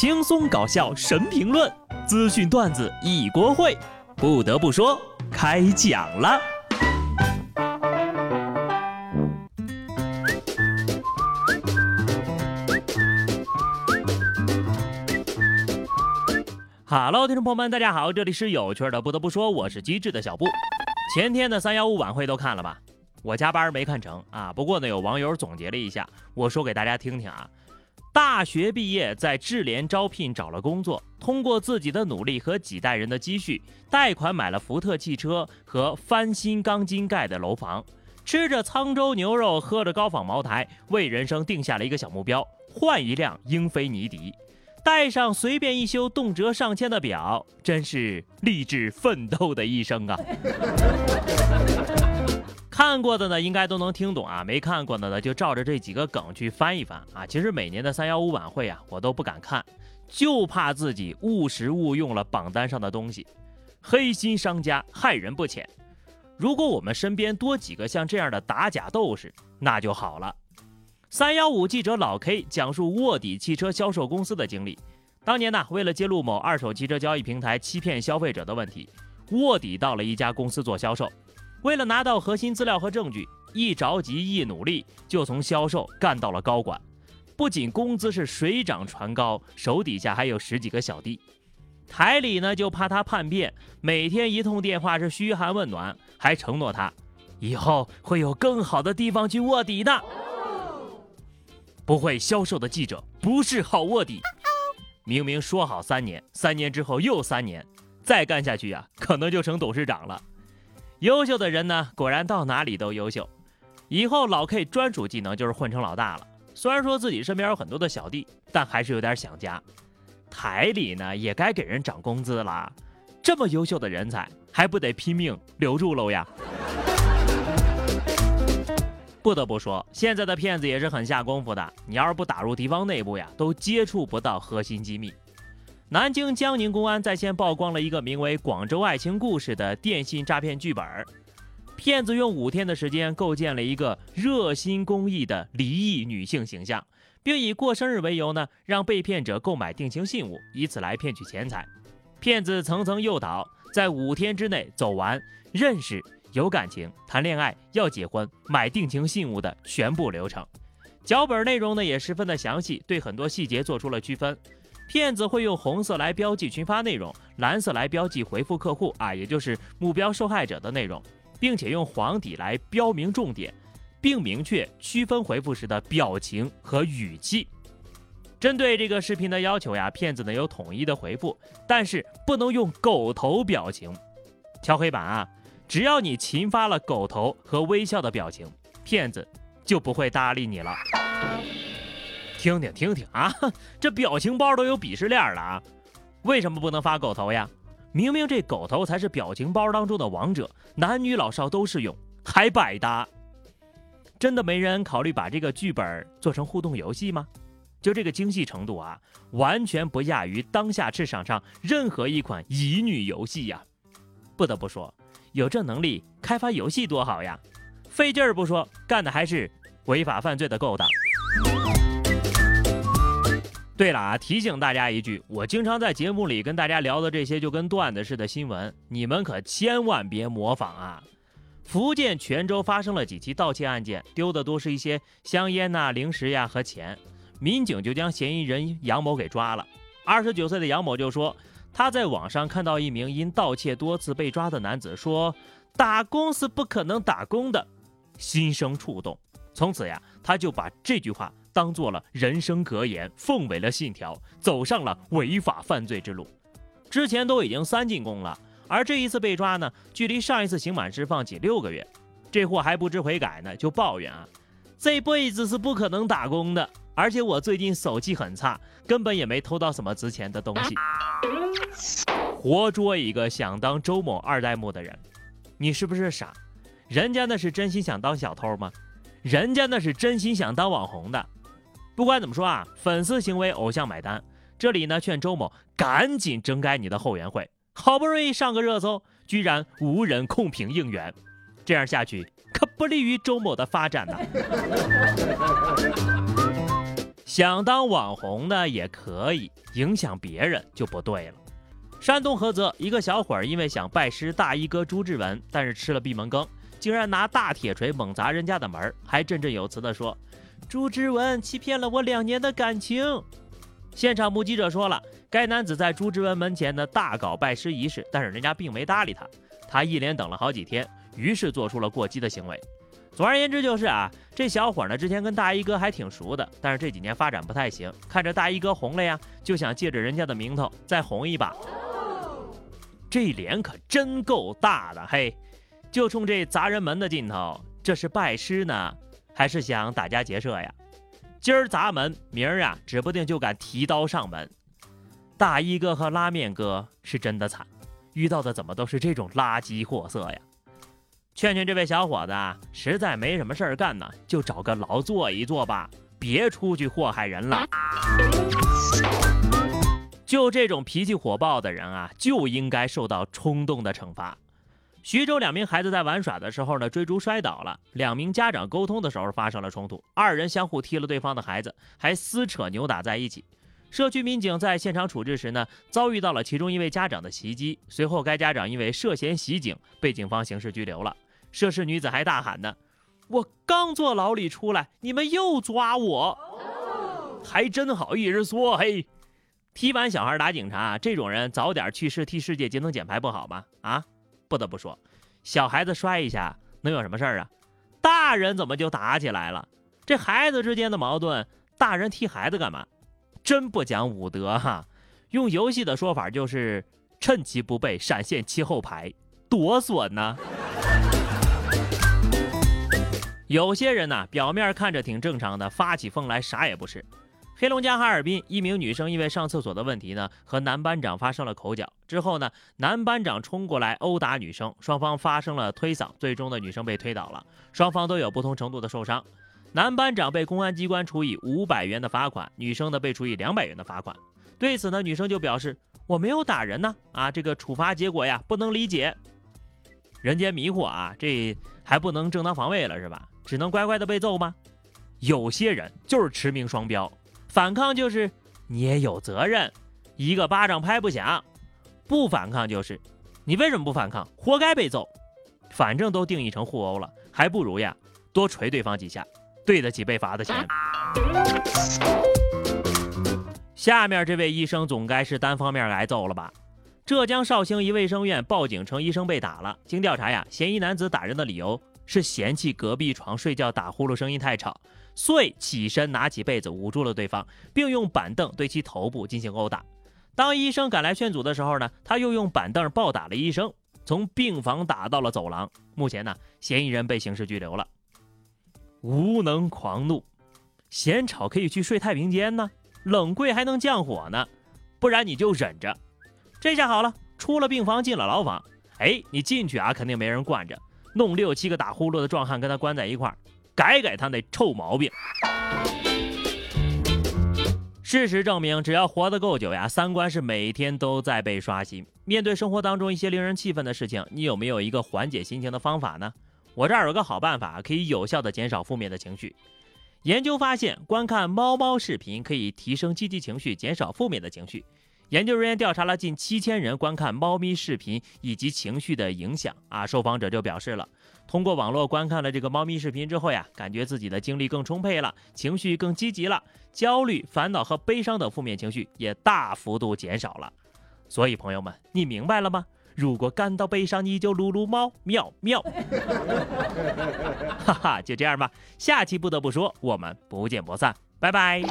轻松搞笑神评论，资讯段子一锅烩。不得不说，开讲了。Hello，听众朋友们，大家好，这里是有趣的。不得不说，我是机智的小布。前天的三幺五晚会都看了吧？我加班没看成啊。不过呢，有网友总结了一下，我说给大家听听啊。大学毕业，在智联招聘找了工作，通过自己的努力和几代人的积蓄，贷款买了福特汽车和翻新钢筋盖的楼房，吃着沧州牛肉，喝着高仿茅台，为人生定下了一个小目标：换一辆英菲尼迪，带上随便一修动辄上千的表，真是励志奋斗的一生啊！看过的呢，应该都能听懂啊；没看过的呢，就照着这几个梗去翻一翻啊。其实每年的三幺五晚会啊，我都不敢看，就怕自己误食误用了榜单上的东西。黑心商家害人不浅。如果我们身边多几个像这样的打假斗士，那就好了。三幺五记者老 K 讲述卧底汽车销售公司的经历。当年呢，为了揭露某二手汽车交易平台欺骗消费者的问题，卧底到了一家公司做销售。为了拿到核心资料和证据，一着急一努力，就从销售干到了高管。不仅工资是水涨船高，手底下还有十几个小弟。台里呢就怕他叛变，每天一通电话是嘘寒问暖，还承诺他以后会有更好的地方去卧底的。不会销售的记者不是好卧底。明明说好三年，三年之后又三年，再干下去呀，可能就成董事长了。优秀的人呢，果然到哪里都优秀。以后老 K 专属技能就是混成老大了。虽然说自己身边有很多的小弟，但还是有点想家。台里呢也该给人涨工资了，这么优秀的人才，还不得拼命留住喽呀？不得不说，现在的骗子也是很下功夫的。你要是不打入敌方内部呀，都接触不到核心机密。南京江宁公安在线曝光了一个名为《广州爱情故事》的电信诈骗剧本。骗子用五天的时间构建了一个热心公益的离异女性形象，并以过生日为由呢，让被骗者购买定情信物，以此来骗取钱财。骗子层层诱导，在五天之内走完认识、有感情、谈恋爱、要结婚、买定情信物的全部流程。脚本内容呢也十分的详细，对很多细节做出了区分。骗子会用红色来标记群发内容，蓝色来标记回复客户啊，也就是目标受害者的内容，并且用黄底来标明重点，并明确区分回复时的表情和语气。针对这个视频的要求呀，骗子呢有统一的回复，但是不能用狗头表情。敲黑板啊，只要你勤发了狗头和微笑的表情，骗子就不会搭理你了。听听听听啊，这表情包都有鄙视链了啊！为什么不能发狗头呀？明明这狗头才是表情包当中的王者，男女老少都适用，还百搭。真的没人考虑把这个剧本做成互动游戏吗？就这个精细程度啊，完全不亚于当下市场上任何一款乙女游戏呀！不得不说，有这能力开发游戏多好呀！费劲儿不说，干的还是违法犯罪的勾当。对了啊，提醒大家一句，我经常在节目里跟大家聊的这些就跟段子似的新闻，你们可千万别模仿啊！福建泉州发生了几起盗窃案件，丢的都是一些香烟呐、零食呀和钱，民警就将嫌疑人杨某给抓了。二十九岁的杨某就说，他在网上看到一名因盗窃多次被抓的男子说：“打工是不可能打工的”，心生触动，从此呀，他就把这句话。当做了人生格言，奉为了信条，走上了违法犯罪之路。之前都已经三进宫了，而这一次被抓呢，距离上一次刑满释放仅六个月。这货还不知悔改呢，就抱怨啊，这辈子是不可能打工的。而且我最近手气很差，根本也没偷到什么值钱的东西。活捉一个想当周某二代目的人，你是不是傻？人家那是真心想当小偷吗？人家那是真心想当网红的。不管怎么说啊，粉丝行为，偶像买单。这里呢，劝周某赶紧整改你的后援会，好不容易上个热搜，居然无人控评应援，这样下去可不利于周某的发展呐。想当网红呢也可以，影响别人就不对了。山东菏泽一个小伙儿因为想拜师大衣哥朱之文，但是吃了闭门羹，竟然拿大铁锤猛砸人家的门，还振振有词地说：“朱之文欺骗了我两年的感情。”现场目击者说了，该男子在朱之文门前呢大搞拜师仪式，但是人家并没搭理他，他一连等了好几天，于是做出了过激的行为。总而言之就是啊，这小伙呢之前跟大衣哥还挺熟的，但是这几年发展不太行，看着大衣哥红了呀，就想借着人家的名头再红一把。这脸可真够大的嘿，就冲这砸人门的劲头，这是拜师呢，还是想打家劫舍呀？今儿砸门，明儿啊，指不定就敢提刀上门。大衣哥和拉面哥是真的惨，遇到的怎么都是这种垃圾货色呀？劝劝这位小伙子，实在没什么事儿干呢，就找个牢坐一坐吧，别出去祸害人了。就这种脾气火爆的人啊，就应该受到冲动的惩罚。徐州两名孩子在玩耍的时候呢，追逐摔倒了，两名家长沟通的时候发生了冲突，二人相互踢了对方的孩子，还撕扯扭打在一起。社区民警在现场处置时呢，遭遇到了其中一位家长的袭击，随后该家长因为涉嫌袭警被警方刑事拘留了。涉事女子还大喊呢：“我刚坐牢里出来，你们又抓我，还真好意思说嘿！踢完小孩打警察，这种人早点去世替世界节能减排不好吗？啊，不得不说，小孩子摔一下能有什么事儿啊？大人怎么就打起来了？这孩子之间的矛盾，大人踢孩子干嘛？真不讲武德哈！用游戏的说法就是趁其不备，闪现其后排，多损呢！”有些人呢，表面看着挺正常的，发起疯来啥也不是。黑龙江哈尔滨一名女生因为上厕所的问题呢，和男班长发生了口角。之后呢，男班长冲过来殴打女生，双方发生了推搡，最终的女生被推倒了，双方都有不同程度的受伤。男班长被公安机关处以五百元的罚款，女生呢被处以两百元的罚款。对此呢，女生就表示我没有打人呢，啊，这个处罚结果呀不能理解。人间迷惑啊，这还不能正当防卫了是吧？只能乖乖的被揍吗？有些人就是驰名双标，反抗就是你也有责任，一个巴掌拍不响；不反抗就是你为什么不反抗，活该被揍。反正都定义成互殴了，还不如呀多捶对方几下，对得起被罚的钱。下面这位医生总该是单方面挨揍了吧？浙江绍兴一卫生院报警称医生被打了，经调查呀，嫌疑男子打人的理由。是嫌弃隔壁床睡觉打呼噜声音太吵，遂起身拿起被子捂住了对方，并用板凳对其头部进行殴打。当医生赶来劝阻的时候呢，他又用板凳暴打了医生，从病房打到了走廊。目前呢，嫌疑人被刑事拘留了。无能狂怒，嫌吵可以去睡太平间呢，冷柜还能降火呢，不然你就忍着。这下好了，出了病房进了牢房，哎，你进去啊，肯定没人惯着。弄六七个打呼噜的壮汉跟他关在一块儿，改改他那臭毛病。事实证明，只要活得够久呀，三观是每天都在被刷新。面对生活当中一些令人气愤的事情，你有没有一个缓解心情的方法呢？我这儿有个好办法，可以有效的减少负面的情绪。研究发现，观看猫猫视频可以提升积极情绪，减少负面的情绪。研究人员调查了近七千人观看猫咪视频以及情绪的影响啊，受访者就表示了，通过网络观看了这个猫咪视频之后呀，感觉自己的精力更充沛了，情绪更积极了，焦虑、烦恼和悲伤等负面情绪也大幅度减少了。所以朋友们，你明白了吗？如果感到悲伤，你就撸撸猫，喵喵。哈哈，就这样吧，下期不得不说，我们不见不散，拜拜。